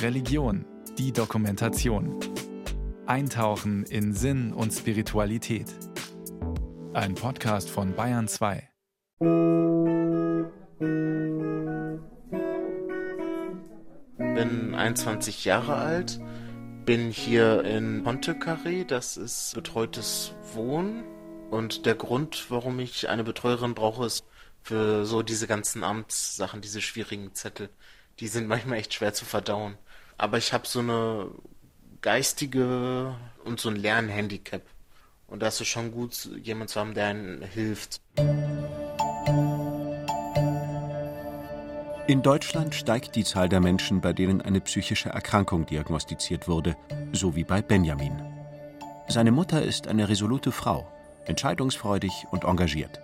Religion, die Dokumentation. Eintauchen in Sinn und Spiritualität. Ein Podcast von Bayern 2. Bin 21 Jahre alt, bin hier in Pontecarré, das ist betreutes Wohnen. Und der Grund, warum ich eine Betreuerin brauche, ist für so diese ganzen Amtssachen, diese schwierigen Zettel. Die sind manchmal echt schwer zu verdauen. Aber ich habe so eine geistige und so ein Lernhandicap. Und das ist schon gut, jemand zu haben, der einen hilft. In Deutschland steigt die Zahl der Menschen, bei denen eine psychische Erkrankung diagnostiziert wurde, so wie bei Benjamin. Seine Mutter ist eine resolute Frau, entscheidungsfreudig und engagiert.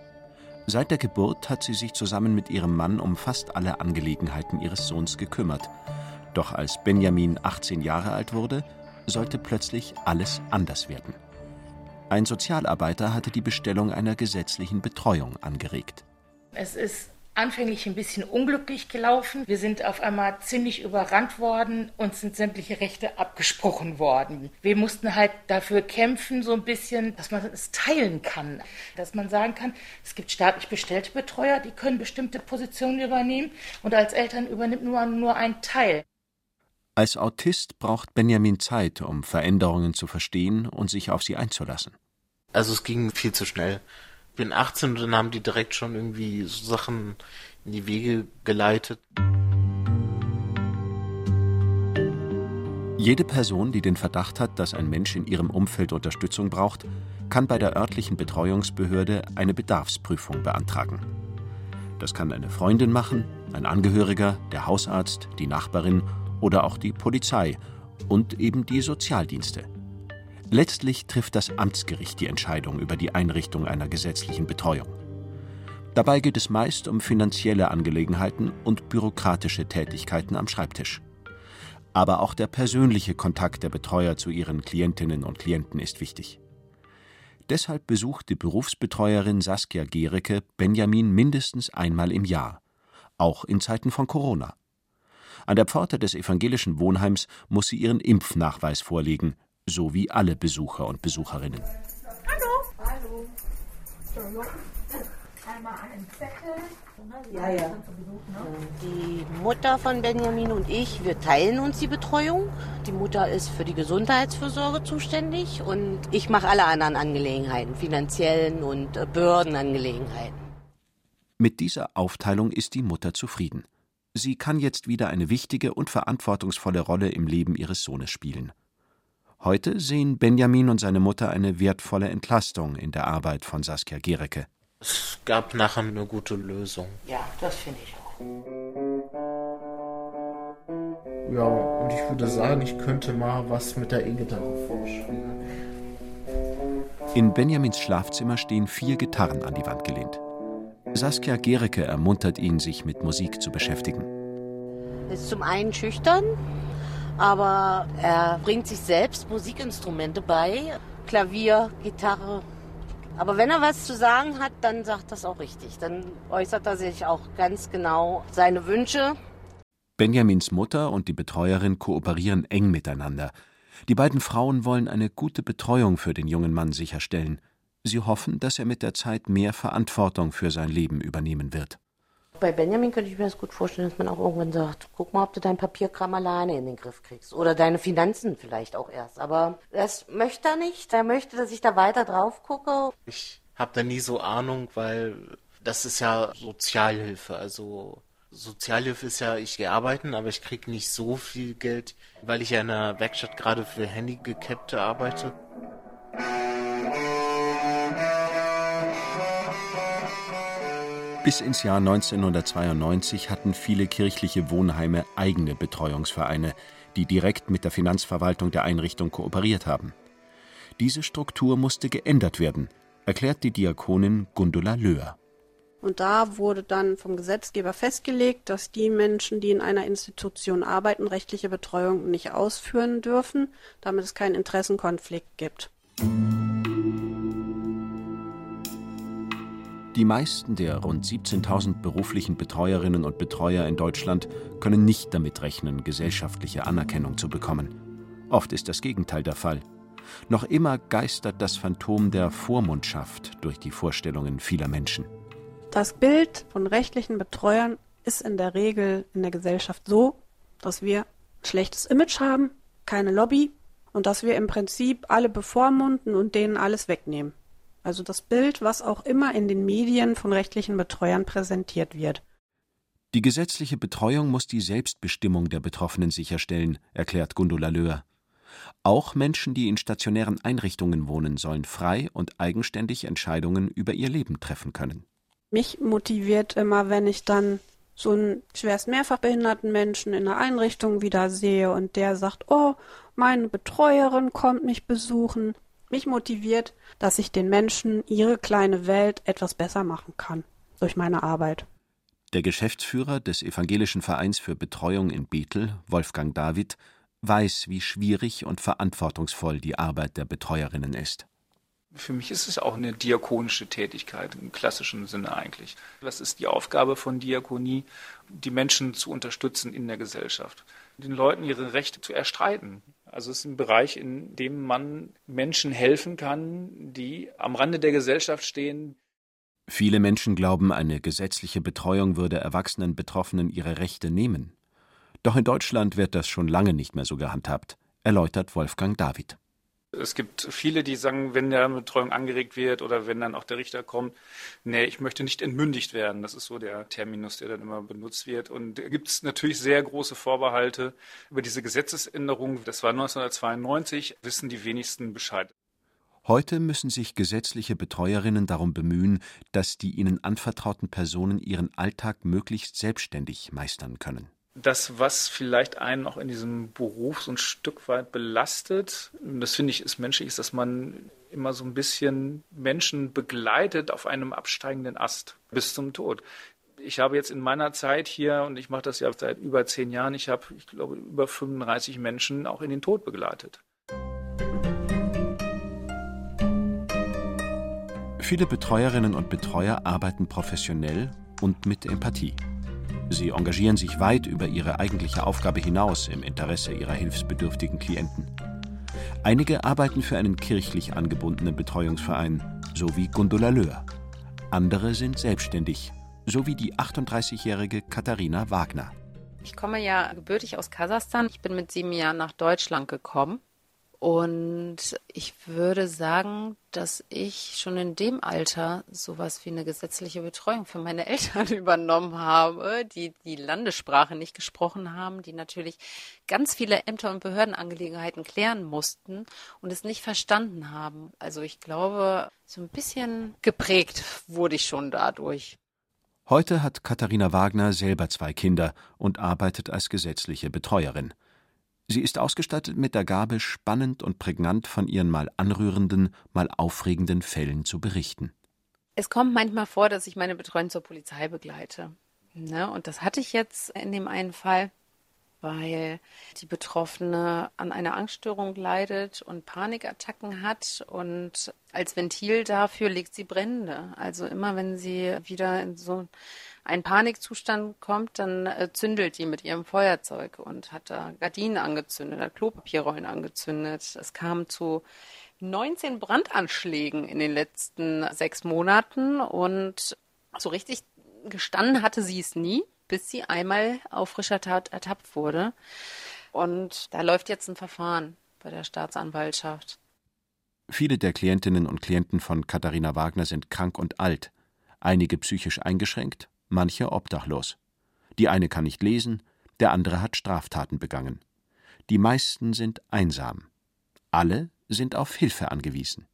Seit der Geburt hat sie sich zusammen mit ihrem Mann um fast alle Angelegenheiten ihres Sohns gekümmert. Doch als Benjamin 18 Jahre alt wurde, sollte plötzlich alles anders werden. Ein Sozialarbeiter hatte die Bestellung einer gesetzlichen Betreuung angeregt. Es ist anfänglich ein bisschen unglücklich gelaufen. Wir sind auf einmal ziemlich überrannt worden, uns sind sämtliche Rechte abgesprochen worden. Wir mussten halt dafür kämpfen, so ein bisschen, dass man es teilen kann. Dass man sagen kann, es gibt staatlich bestellte Betreuer, die können bestimmte Positionen übernehmen und als Eltern übernimmt nur, nur ein Teil. Als Autist braucht Benjamin Zeit, um Veränderungen zu verstehen und sich auf sie einzulassen. Also es ging viel zu schnell bin 18 und dann haben die direkt schon irgendwie so Sachen in die Wege geleitet. Jede Person, die den Verdacht hat, dass ein Mensch in ihrem Umfeld Unterstützung braucht, kann bei der örtlichen Betreuungsbehörde eine Bedarfsprüfung beantragen. Das kann eine Freundin machen, ein Angehöriger, der Hausarzt, die Nachbarin oder auch die Polizei und eben die Sozialdienste. Letztlich trifft das Amtsgericht die Entscheidung über die Einrichtung einer gesetzlichen Betreuung. Dabei geht es meist um finanzielle Angelegenheiten und bürokratische Tätigkeiten am Schreibtisch. Aber auch der persönliche Kontakt der Betreuer zu ihren Klientinnen und Klienten ist wichtig. Deshalb besucht die Berufsbetreuerin Saskia Gericke Benjamin mindestens einmal im Jahr, auch in Zeiten von Corona. An der Pforte des evangelischen Wohnheims muss sie ihren Impfnachweis vorlegen, so wie alle Besucher und Besucherinnen. Hallo. Hallo. Einmal einen Zettel. Ja, ja. Die Mutter von Benjamin und ich, wir teilen uns die Betreuung. Die Mutter ist für die Gesundheitsfürsorge zuständig und ich mache alle anderen Angelegenheiten, finanziellen und äh, Bördenangelegenheiten. Mit dieser Aufteilung ist die Mutter zufrieden. Sie kann jetzt wieder eine wichtige und verantwortungsvolle Rolle im Leben ihres Sohnes spielen. Heute sehen Benjamin und seine Mutter eine wertvolle Entlastung in der Arbeit von Saskia Gericke. Es gab nachher eine gute Lösung. Ja, das finde ich auch. Ja, und ich würde sagen, ich könnte mal was mit der E-Gitarre vorspielen. In Benjamins Schlafzimmer stehen vier Gitarren an die Wand gelehnt. Saskia Gericke ermuntert ihn, sich mit Musik zu beschäftigen. Ist zum einen schüchtern, aber er bringt sich selbst Musikinstrumente bei, Klavier, Gitarre. Aber wenn er was zu sagen hat, dann sagt das auch richtig. Dann äußert er sich auch ganz genau seine Wünsche. Benjamins Mutter und die Betreuerin kooperieren eng miteinander. Die beiden Frauen wollen eine gute Betreuung für den jungen Mann sicherstellen. Sie hoffen, dass er mit der Zeit mehr Verantwortung für sein Leben übernehmen wird. Bei Benjamin könnte ich mir das gut vorstellen, dass man auch irgendwann sagt, guck mal, ob du dein Papierkram alleine in den Griff kriegst. Oder deine Finanzen vielleicht auch erst. Aber das möchte er nicht. Er möchte, dass ich da weiter drauf gucke. Ich habe da nie so Ahnung, weil das ist ja Sozialhilfe. Also Sozialhilfe ist ja, ich gehe arbeiten, aber ich kriege nicht so viel Geld, weil ich ja in der Werkstatt gerade für Handicapte arbeite. Bis ins Jahr 1992 hatten viele kirchliche Wohnheime eigene Betreuungsvereine, die direkt mit der Finanzverwaltung der Einrichtung kooperiert haben. Diese Struktur musste geändert werden, erklärt die Diakonin Gundula Löhr. Und da wurde dann vom Gesetzgeber festgelegt, dass die Menschen, die in einer Institution arbeiten, rechtliche Betreuung nicht ausführen dürfen, damit es keinen Interessenkonflikt gibt. Die meisten der rund 17.000 beruflichen Betreuerinnen und Betreuer in Deutschland können nicht damit rechnen, gesellschaftliche Anerkennung zu bekommen. Oft ist das Gegenteil der Fall. Noch immer geistert das Phantom der Vormundschaft durch die Vorstellungen vieler Menschen. Das Bild von rechtlichen Betreuern ist in der Regel in der Gesellschaft so, dass wir ein schlechtes Image haben, keine Lobby und dass wir im Prinzip alle bevormunden und denen alles wegnehmen. Also das Bild, was auch immer in den Medien von rechtlichen Betreuern präsentiert wird. Die gesetzliche Betreuung muss die Selbstbestimmung der Betroffenen sicherstellen, erklärt Gundula Löhr. Auch Menschen, die in stationären Einrichtungen wohnen, sollen frei und eigenständig Entscheidungen über ihr Leben treffen können. Mich motiviert immer, wenn ich dann so einen schwerst mehrfach behinderten Menschen in einer Einrichtung wieder sehe und der sagt, oh, meine Betreuerin kommt mich besuchen. Mich motiviert, dass ich den Menschen ihre kleine Welt etwas besser machen kann durch meine Arbeit. Der Geschäftsführer des Evangelischen Vereins für Betreuung in Bethel, Wolfgang David, weiß, wie schwierig und verantwortungsvoll die Arbeit der Betreuerinnen ist. Für mich ist es auch eine diakonische Tätigkeit im klassischen Sinne eigentlich. Was ist die Aufgabe von Diakonie? Die Menschen zu unterstützen in der Gesellschaft, den Leuten ihre Rechte zu erstreiten. Also es ist ein Bereich, in dem man Menschen helfen kann, die am Rande der Gesellschaft stehen. Viele Menschen glauben, eine gesetzliche Betreuung würde erwachsenen Betroffenen ihre Rechte nehmen. Doch in Deutschland wird das schon lange nicht mehr so gehandhabt, erläutert Wolfgang David. Es gibt viele, die sagen, wenn der Betreuung angeregt wird oder wenn dann auch der Richter kommt, nee, ich möchte nicht entmündigt werden. Das ist so der Terminus, der dann immer benutzt wird. Und da gibt es natürlich sehr große Vorbehalte über diese Gesetzesänderung. Das war 1992, wissen die wenigsten Bescheid. Heute müssen sich gesetzliche Betreuerinnen darum bemühen, dass die ihnen anvertrauten Personen ihren Alltag möglichst selbstständig meistern können das, was vielleicht einen auch in diesem Beruf so ein Stück weit belastet, das finde ich ist menschlich, ist, dass man immer so ein bisschen Menschen begleitet auf einem absteigenden Ast bis zum Tod. Ich habe jetzt in meiner Zeit hier, und ich mache das ja seit über zehn Jahren, ich habe, ich glaube, über 35 Menschen auch in den Tod begleitet. Viele Betreuerinnen und Betreuer arbeiten professionell und mit Empathie. Sie engagieren sich weit über ihre eigentliche Aufgabe hinaus im Interesse ihrer hilfsbedürftigen Klienten. Einige arbeiten für einen kirchlich angebundenen Betreuungsverein, so wie Gundula Löhr. Andere sind selbstständig, so wie die 38-jährige Katharina Wagner. Ich komme ja gebürtig aus Kasachstan. Ich bin mit sieben Jahren nach Deutschland gekommen und ich würde sagen, dass ich schon in dem Alter sowas wie eine gesetzliche Betreuung für meine Eltern übernommen habe, die die Landessprache nicht gesprochen haben, die natürlich ganz viele Ämter und Behördenangelegenheiten klären mussten und es nicht verstanden haben. Also ich glaube, so ein bisschen geprägt wurde ich schon dadurch. Heute hat Katharina Wagner selber zwei Kinder und arbeitet als gesetzliche Betreuerin. Sie ist ausgestattet mit der Gabe, spannend und prägnant von ihren mal anrührenden, mal aufregenden Fällen zu berichten. Es kommt manchmal vor, dass ich meine Betreuung zur Polizei begleite. Ne? Und das hatte ich jetzt in dem einen Fall, weil die Betroffene an einer Angststörung leidet und Panikattacken hat und als Ventil dafür legt sie Brände. Also immer wenn sie wieder in so ein Panikzustand kommt, dann äh, zündelt die mit ihrem Feuerzeug und hat da Gardinen angezündet, hat Klopapierrollen angezündet. Es kam zu 19 Brandanschlägen in den letzten sechs Monaten und so richtig gestanden hatte sie es nie, bis sie einmal auf frischer Tat ertappt wurde. Und da läuft jetzt ein Verfahren bei der Staatsanwaltschaft. Viele der Klientinnen und Klienten von Katharina Wagner sind krank und alt, einige psychisch eingeschränkt, manche obdachlos. Die eine kann nicht lesen, der andere hat Straftaten begangen. Die meisten sind einsam. Alle sind auf Hilfe angewiesen.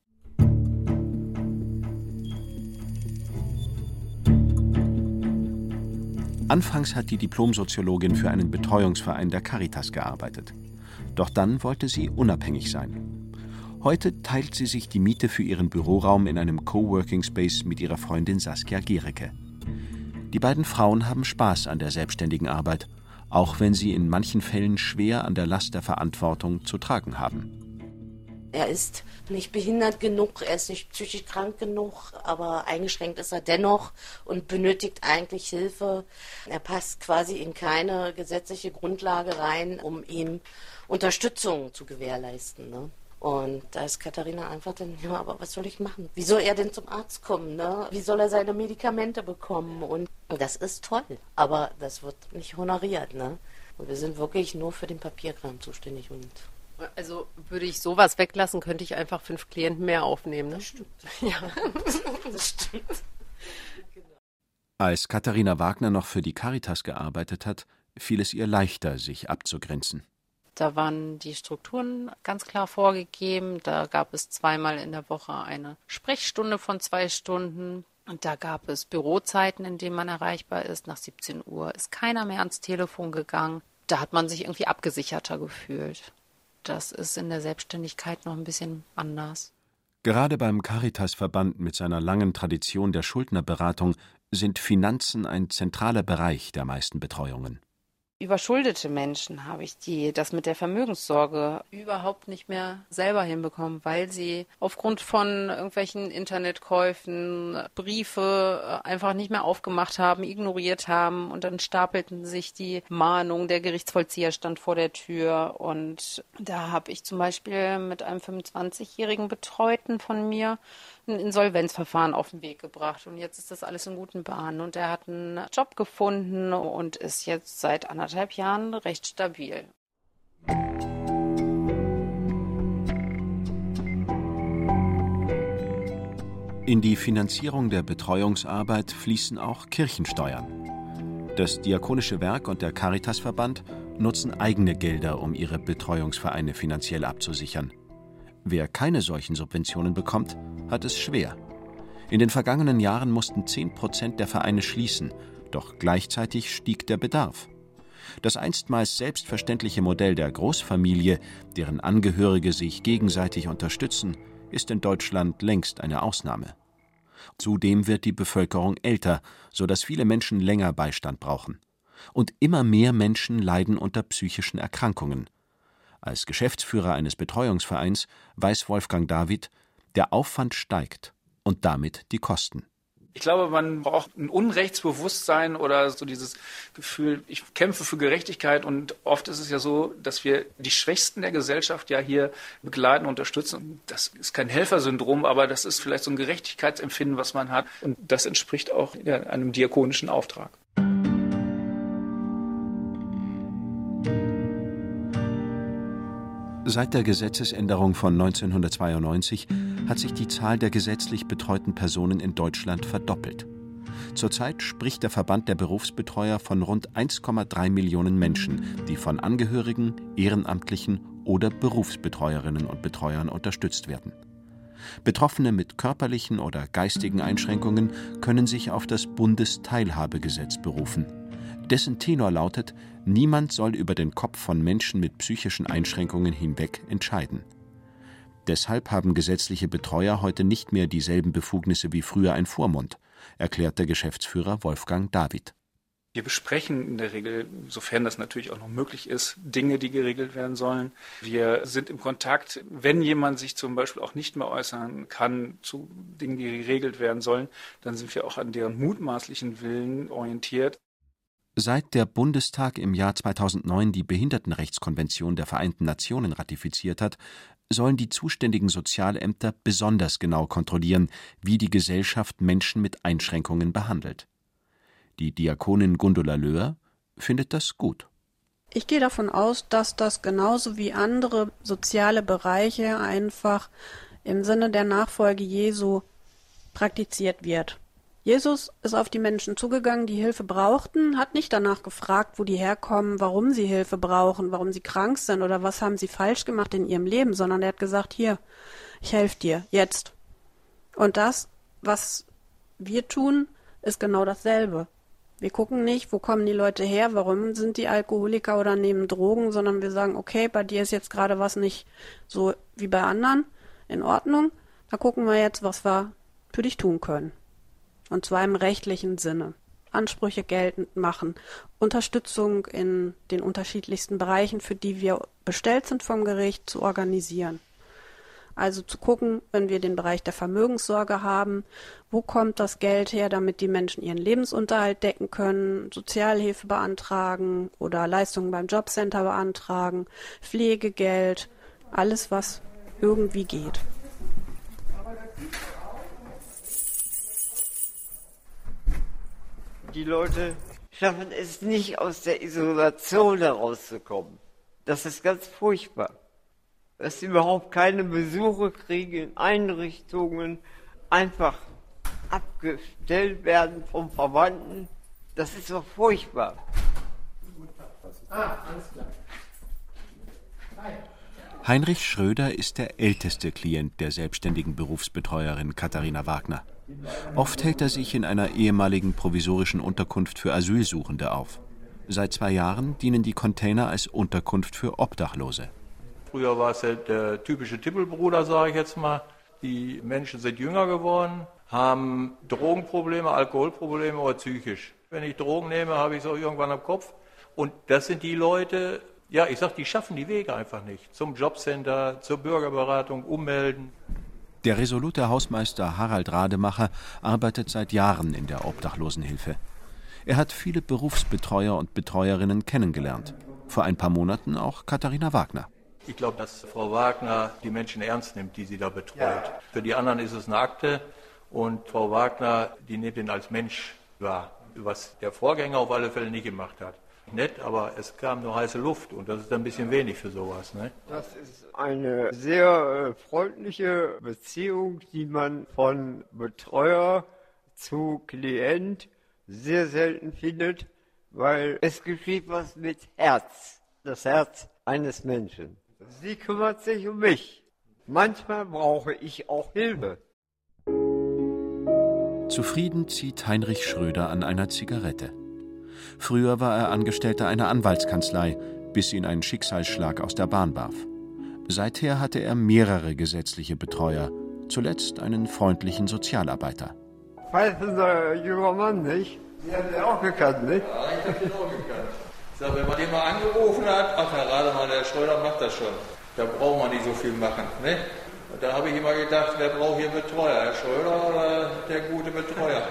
Anfangs hat die Diplomsoziologin für einen Betreuungsverein der Caritas gearbeitet. Doch dann wollte sie unabhängig sein. Heute teilt sie sich die Miete für ihren Büroraum in einem Coworking Space mit ihrer Freundin Saskia Gericke. Die beiden Frauen haben Spaß an der selbstständigen Arbeit, auch wenn sie in manchen Fällen schwer an der Last der Verantwortung zu tragen haben. Er ist nicht behindert genug, er ist nicht psychisch krank genug, aber eingeschränkt ist er dennoch und benötigt eigentlich Hilfe. Er passt quasi in keine gesetzliche Grundlage rein, um ihm Unterstützung zu gewährleisten. Ne? Und da ist Katharina einfach dann, ja, aber was soll ich machen? Wie soll er denn zum Arzt kommen? Ne? Wie soll er seine Medikamente bekommen? Und das ist toll, aber das wird nicht honoriert. Ne? Und wir sind wirklich nur für den Papierkram zuständig und also würde ich sowas weglassen, könnte ich einfach fünf Klienten mehr aufnehmen. Ne? Das stimmt. Ja, das stimmt. Als Katharina Wagner noch für die Caritas gearbeitet hat, fiel es ihr leichter, sich abzugrenzen. Da waren die Strukturen ganz klar vorgegeben. Da gab es zweimal in der Woche eine Sprechstunde von zwei Stunden. Und da gab es Bürozeiten, in denen man erreichbar ist. Nach 17 Uhr ist keiner mehr ans Telefon gegangen. Da hat man sich irgendwie abgesicherter gefühlt. Das ist in der Selbstständigkeit noch ein bisschen anders. Gerade beim Caritas-Verband mit seiner langen Tradition der Schuldnerberatung sind Finanzen ein zentraler Bereich der meisten Betreuungen überschuldete Menschen habe ich, die das mit der Vermögenssorge überhaupt nicht mehr selber hinbekommen, weil sie aufgrund von irgendwelchen Internetkäufen Briefe äh, einfach nicht mehr aufgemacht haben, ignoriert haben und dann stapelten sich die Mahnungen, der Gerichtsvollzieher stand vor der Tür und da habe ich zum Beispiel mit einem 25-jährigen Betreuten von mir ein Insolvenzverfahren auf den Weg gebracht. Und jetzt ist das alles in guten Bahnen. Und er hat einen Job gefunden und ist jetzt seit anderthalb Jahren recht stabil. In die Finanzierung der Betreuungsarbeit fließen auch Kirchensteuern. Das Diakonische Werk und der Caritasverband nutzen eigene Gelder, um ihre Betreuungsvereine finanziell abzusichern. Wer keine solchen Subventionen bekommt, hat es schwer. In den vergangenen Jahren mussten 10 Prozent der Vereine schließen, doch gleichzeitig stieg der Bedarf. Das einstmals selbstverständliche Modell der Großfamilie, deren Angehörige sich gegenseitig unterstützen, ist in Deutschland längst eine Ausnahme. Zudem wird die Bevölkerung älter, so dass viele Menschen länger Beistand brauchen. Und immer mehr Menschen leiden unter psychischen Erkrankungen, als Geschäftsführer eines Betreuungsvereins weiß Wolfgang David, der Aufwand steigt und damit die Kosten. Ich glaube, man braucht ein Unrechtsbewusstsein oder so dieses Gefühl, ich kämpfe für Gerechtigkeit und oft ist es ja so, dass wir die Schwächsten der Gesellschaft ja hier begleiten, unterstützen. Das ist kein Helfersyndrom, aber das ist vielleicht so ein Gerechtigkeitsempfinden, was man hat und das entspricht auch einem diakonischen Auftrag. Seit der Gesetzesänderung von 1992 hat sich die Zahl der gesetzlich betreuten Personen in Deutschland verdoppelt. Zurzeit spricht der Verband der Berufsbetreuer von rund 1,3 Millionen Menschen, die von Angehörigen, Ehrenamtlichen oder Berufsbetreuerinnen und Betreuern unterstützt werden. Betroffene mit körperlichen oder geistigen Einschränkungen können sich auf das Bundesteilhabegesetz berufen. Dessen Tenor lautet, niemand soll über den Kopf von Menschen mit psychischen Einschränkungen hinweg entscheiden. Deshalb haben gesetzliche Betreuer heute nicht mehr dieselben Befugnisse wie früher ein Vormund, erklärt der Geschäftsführer Wolfgang David. Wir besprechen in der Regel, sofern das natürlich auch noch möglich ist, Dinge, die geregelt werden sollen. Wir sind im Kontakt, wenn jemand sich zum Beispiel auch nicht mehr äußern kann zu Dingen, die geregelt werden sollen, dann sind wir auch an deren mutmaßlichen Willen orientiert. Seit der Bundestag im Jahr 2009 die Behindertenrechtskonvention der Vereinten Nationen ratifiziert hat, sollen die zuständigen Sozialämter besonders genau kontrollieren, wie die Gesellschaft Menschen mit Einschränkungen behandelt. Die Diakonin Gundula Löhr findet das gut. Ich gehe davon aus, dass das genauso wie andere soziale Bereiche einfach im Sinne der Nachfolge Jesu praktiziert wird. Jesus ist auf die Menschen zugegangen, die Hilfe brauchten, hat nicht danach gefragt, wo die herkommen, warum sie Hilfe brauchen, warum sie krank sind oder was haben sie falsch gemacht in ihrem Leben, sondern er hat gesagt, hier, ich helfe dir, jetzt. Und das, was wir tun, ist genau dasselbe. Wir gucken nicht, wo kommen die Leute her, warum sind die Alkoholiker oder nehmen Drogen, sondern wir sagen, okay, bei dir ist jetzt gerade was nicht so wie bei anderen, in Ordnung. Da gucken wir jetzt, was wir für dich tun können und zwar im rechtlichen Sinne. Ansprüche geltend machen, Unterstützung in den unterschiedlichsten Bereichen, für die wir bestellt sind vom Gericht, zu organisieren. Also zu gucken, wenn wir den Bereich der Vermögenssorge haben, wo kommt das Geld her, damit die Menschen ihren Lebensunterhalt decken können, Sozialhilfe beantragen oder Leistungen beim Jobcenter beantragen, Pflegegeld, alles was irgendwie geht. Die Leute schaffen es nicht, aus der Isolation herauszukommen. Das ist ganz furchtbar dass sie überhaupt keine Besuche kriegen in Einrichtungen, einfach abgestellt werden vom Verwandten. Das ist doch furchtbar. Heinrich Schröder ist der älteste Klient der selbstständigen Berufsbetreuerin Katharina Wagner. Oft hält er sich in einer ehemaligen provisorischen Unterkunft für Asylsuchende auf. Seit zwei Jahren dienen die Container als Unterkunft für Obdachlose. Früher war es der, der typische Tippelbruder, sage ich jetzt mal. Die Menschen sind jünger geworden, haben Drogenprobleme, Alkoholprobleme oder psychisch. Wenn ich Drogen nehme, habe ich es auch irgendwann am Kopf. Und das sind die Leute, ja, ich sage, die schaffen die Wege einfach nicht. Zum Jobcenter, zur Bürgerberatung, ummelden. Der resolute Hausmeister Harald Rademacher arbeitet seit Jahren in der Obdachlosenhilfe. Er hat viele Berufsbetreuer und Betreuerinnen kennengelernt. Vor ein paar Monaten auch Katharina Wagner. Ich glaube, dass Frau Wagner die Menschen ernst nimmt, die sie da betreut. Ja. Für die anderen ist es eine Akte und Frau Wagner, die nimmt ihn als Mensch wahr, was der Vorgänger auf alle Fälle nicht gemacht hat. Nett, aber es kam nur heiße Luft und das ist ein bisschen wenig für sowas. Ne? Das ist eine sehr äh, freundliche Beziehung, die man von Betreuer zu Klient sehr selten findet, weil es geschieht was mit Herz, das Herz eines Menschen. Sie kümmert sich um mich. Manchmal brauche ich auch Hilfe. Zufrieden zieht Heinrich Schröder an einer Zigarette. Früher war er Angestellter einer Anwaltskanzlei, bis ihn ein Schicksalsschlag aus der Bahn warf. Seither hatte er mehrere gesetzliche Betreuer, zuletzt einen freundlichen Sozialarbeiter. Pfeifender junger Mann, nicht? Sie haben ihn auch gekannt, nicht? Ja, ich habe ihn auch gekannt. Sag, wenn man den mal angerufen hat, ach Herr Rademann, der Schröder macht das schon. Da braucht man nicht so viel machen. Ne? Und da habe ich immer gedacht, wer braucht hier Betreuer? Herr Schröder oder der gute Betreuer?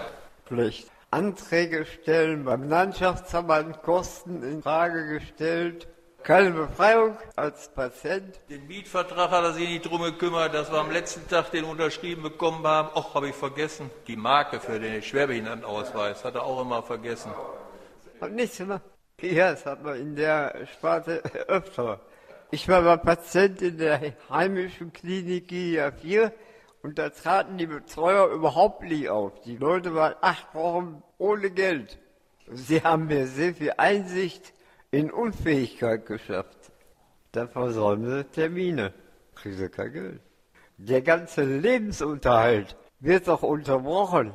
Pflicht. Anträge stellen beim Landschaftsverband, Kosten in Frage gestellt. Keine Befreiung als Patient. Den Mietvertrag hat er sich nicht drum gekümmert, dass wir am letzten Tag den unterschrieben bekommen haben. Och, habe ich vergessen. Die Marke für den Schwerbehindertenausweis hat er auch immer vergessen. Hab nichts gemacht. Ja, das hat man in der Sparte öfter. Ich war mal Patient in der heimischen Klinik GIA 4 und da traten die Betreuer überhaupt nicht auf. Die Leute waren acht Wochen ohne Geld. Sie haben mir sehr viel Einsicht in Unfähigkeit geschafft. Da versäumen sie Termine. Kriegen sie kein Geld. Der ganze Lebensunterhalt wird doch unterbrochen.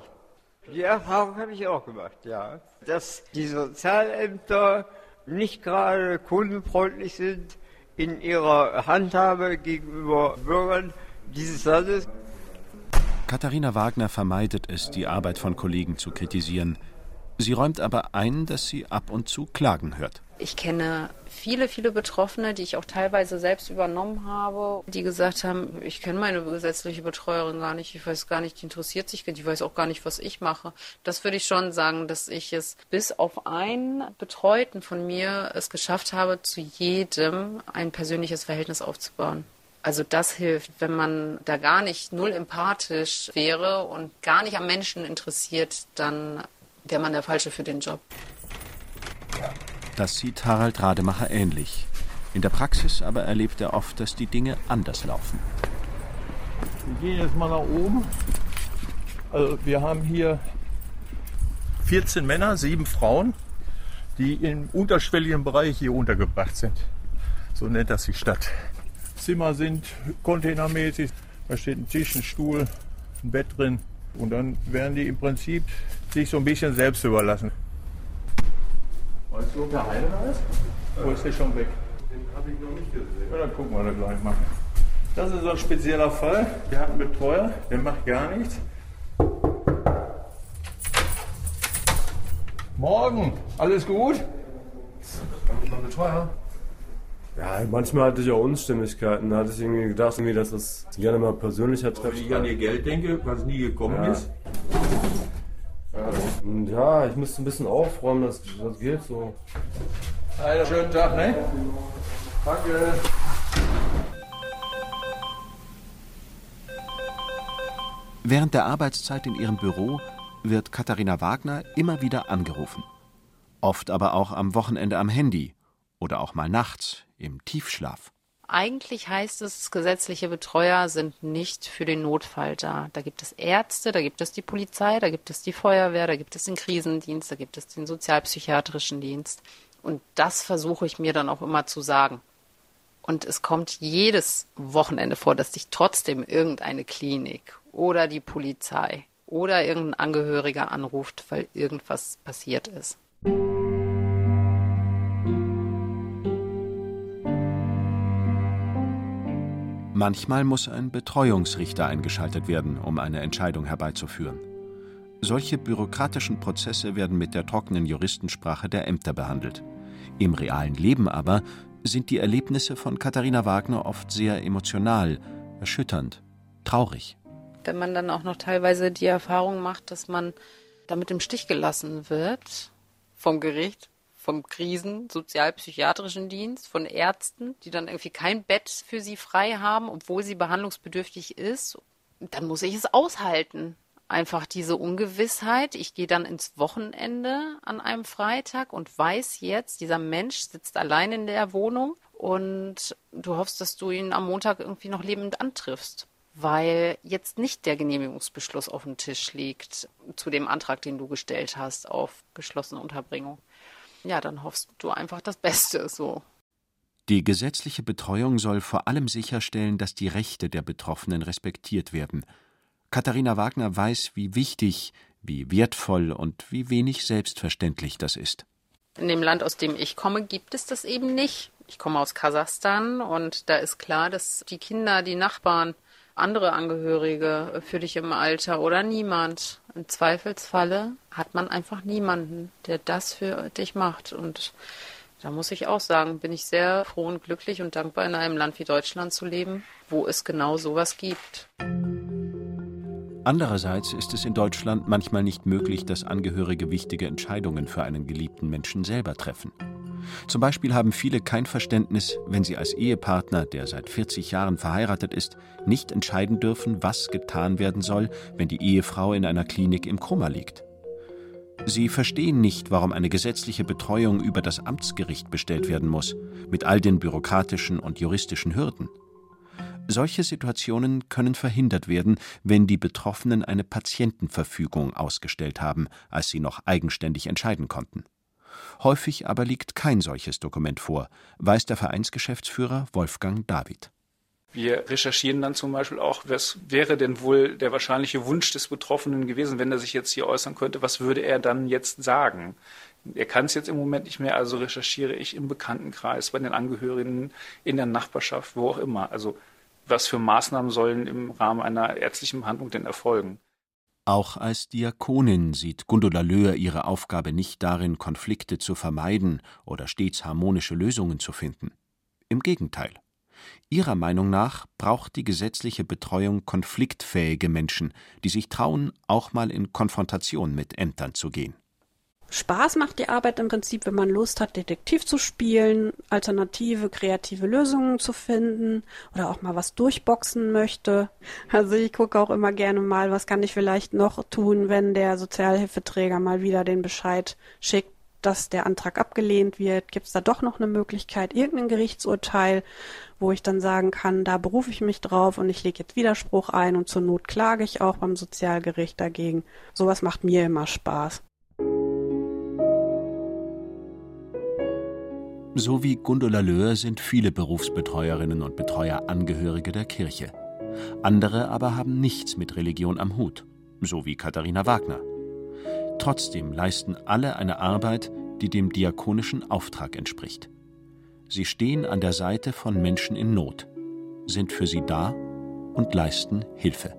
Die Erfahrung habe ich auch gemacht, ja. Dass die Sozialämter nicht gerade kundenfreundlich sind in ihrer Handhabe gegenüber Bürgern dieses Landes. Katharina Wagner vermeidet es, die Arbeit von Kollegen zu kritisieren. Sie räumt aber ein, dass sie ab und zu Klagen hört. Ich kenne viele, viele Betroffene, die ich auch teilweise selbst übernommen habe, die gesagt haben, ich kenne meine gesetzliche Betreuerin gar nicht, ich weiß gar nicht, die interessiert sich, die weiß auch gar nicht, was ich mache. Das würde ich schon sagen, dass ich es bis auf einen Betreuten von mir es geschafft habe, zu jedem ein persönliches Verhältnis aufzubauen. Also das hilft, wenn man da gar nicht null empathisch wäre und gar nicht am Menschen interessiert, dann wäre man der Falsche für den Job. Das sieht Harald Rademacher ähnlich. In der Praxis aber erlebt er oft, dass die Dinge anders laufen. Wir gehen jetzt mal nach oben. Also wir haben hier 14 Männer, 7 Frauen, die im unterschwelligen Bereich hier untergebracht sind. So nennt das die Stadt. Zimmer sind containermäßig. Da steht ein Tisch, ein Stuhl, ein Bett drin. Und dann werden die im Prinzip sich so ein bisschen selbst überlassen. Weißt du, ob der Heiler ist? Oder ist der schon weg? Den habe ich noch nicht gesehen. Ja, dann gucken wir da gleich mal. Das ist so ein spezieller Fall. Wir hatten einen Betreuer, der macht gar nichts. Morgen, alles gut? Mein Betreuer? Ja, manchmal hatte ich auch Unstimmigkeiten. Da hatte ich irgendwie gedacht, irgendwie, dass das gerne mal persönlicher treffen. Wenn ich an ihr Geld denke, was nie gekommen Ja. ist. Und ja, ich müsste ein bisschen aufräumen, das, das geht so. Einen schönen Tag, ne? Danke. Während der Arbeitszeit in ihrem Büro wird Katharina Wagner immer wieder angerufen. Oft aber auch am Wochenende am Handy oder auch mal nachts im Tiefschlaf. Eigentlich heißt es, gesetzliche Betreuer sind nicht für den Notfall da. Da gibt es Ärzte, da gibt es die Polizei, da gibt es die Feuerwehr, da gibt es den Krisendienst, da gibt es den sozialpsychiatrischen Dienst. Und das versuche ich mir dann auch immer zu sagen. Und es kommt jedes Wochenende vor, dass dich trotzdem irgendeine Klinik oder die Polizei oder irgendein Angehöriger anruft, weil irgendwas passiert ist. Manchmal muss ein Betreuungsrichter eingeschaltet werden, um eine Entscheidung herbeizuführen. Solche bürokratischen Prozesse werden mit der trockenen Juristensprache der Ämter behandelt. Im realen Leben aber sind die Erlebnisse von Katharina Wagner oft sehr emotional, erschütternd, traurig. Wenn man dann auch noch teilweise die Erfahrung macht, dass man damit im Stich gelassen wird vom Gericht, vom Krisen-, sozialpsychiatrischen Dienst, von Ärzten, die dann irgendwie kein Bett für sie frei haben, obwohl sie behandlungsbedürftig ist, dann muss ich es aushalten. Einfach diese Ungewissheit. Ich gehe dann ins Wochenende an einem Freitag und weiß jetzt, dieser Mensch sitzt allein in der Wohnung und du hoffst, dass du ihn am Montag irgendwie noch lebend antriffst weil jetzt nicht der Genehmigungsbeschluss auf dem Tisch liegt zu dem Antrag, den du gestellt hast auf geschlossene Unterbringung. Ja, dann hoffst du einfach das Beste so. Die gesetzliche Betreuung soll vor allem sicherstellen, dass die Rechte der Betroffenen respektiert werden. Katharina Wagner weiß, wie wichtig, wie wertvoll und wie wenig selbstverständlich das ist. In dem Land, aus dem ich komme, gibt es das eben nicht. Ich komme aus Kasachstan und da ist klar, dass die Kinder, die Nachbarn, andere Angehörige für dich im Alter oder niemand. Im Zweifelsfalle hat man einfach niemanden, der das für dich macht. Und da muss ich auch sagen, bin ich sehr froh und glücklich und dankbar, in einem Land wie Deutschland zu leben, wo es genau sowas gibt. Andererseits ist es in Deutschland manchmal nicht möglich, dass Angehörige wichtige Entscheidungen für einen geliebten Menschen selber treffen. Zum Beispiel haben viele kein Verständnis, wenn sie als Ehepartner, der seit 40 Jahren verheiratet ist, nicht entscheiden dürfen, was getan werden soll, wenn die Ehefrau in einer Klinik im Koma liegt. Sie verstehen nicht, warum eine gesetzliche Betreuung über das Amtsgericht bestellt werden muss, mit all den bürokratischen und juristischen Hürden. Solche Situationen können verhindert werden, wenn die Betroffenen eine Patientenverfügung ausgestellt haben, als sie noch eigenständig entscheiden konnten. Häufig aber liegt kein solches Dokument vor, weiß der Vereinsgeschäftsführer Wolfgang David. Wir recherchieren dann zum Beispiel auch, was wäre denn wohl der wahrscheinliche Wunsch des Betroffenen gewesen, wenn er sich jetzt hier äußern könnte, was würde er dann jetzt sagen? Er kann es jetzt im Moment nicht mehr, also recherchiere ich im Bekanntenkreis, bei den Angehörigen, in der Nachbarschaft, wo auch immer. Also was für Maßnahmen sollen im Rahmen einer ärztlichen Behandlung denn erfolgen? Auch als Diakonin sieht Gundula Löhr ihre Aufgabe nicht darin, Konflikte zu vermeiden oder stets harmonische Lösungen zu finden. Im Gegenteil. Ihrer Meinung nach braucht die gesetzliche Betreuung konfliktfähige Menschen, die sich trauen, auch mal in Konfrontation mit Ämtern zu gehen. Spaß macht die Arbeit im Prinzip, wenn man Lust hat, Detektiv zu spielen, alternative, kreative Lösungen zu finden oder auch mal was durchboxen möchte. Also ich gucke auch immer gerne mal, was kann ich vielleicht noch tun, wenn der Sozialhilfeträger mal wieder den Bescheid schickt, dass der Antrag abgelehnt wird. Gibt es da doch noch eine Möglichkeit, irgendein Gerichtsurteil, wo ich dann sagen kann, da berufe ich mich drauf und ich lege jetzt Widerspruch ein und zur Not klage ich auch beim Sozialgericht dagegen. Sowas macht mir immer Spaß. So wie Gundula Löhr sind viele Berufsbetreuerinnen und Betreuer Angehörige der Kirche. Andere aber haben nichts mit Religion am Hut, so wie Katharina Wagner. Trotzdem leisten alle eine Arbeit, die dem diakonischen Auftrag entspricht. Sie stehen an der Seite von Menschen in Not, sind für sie da und leisten Hilfe.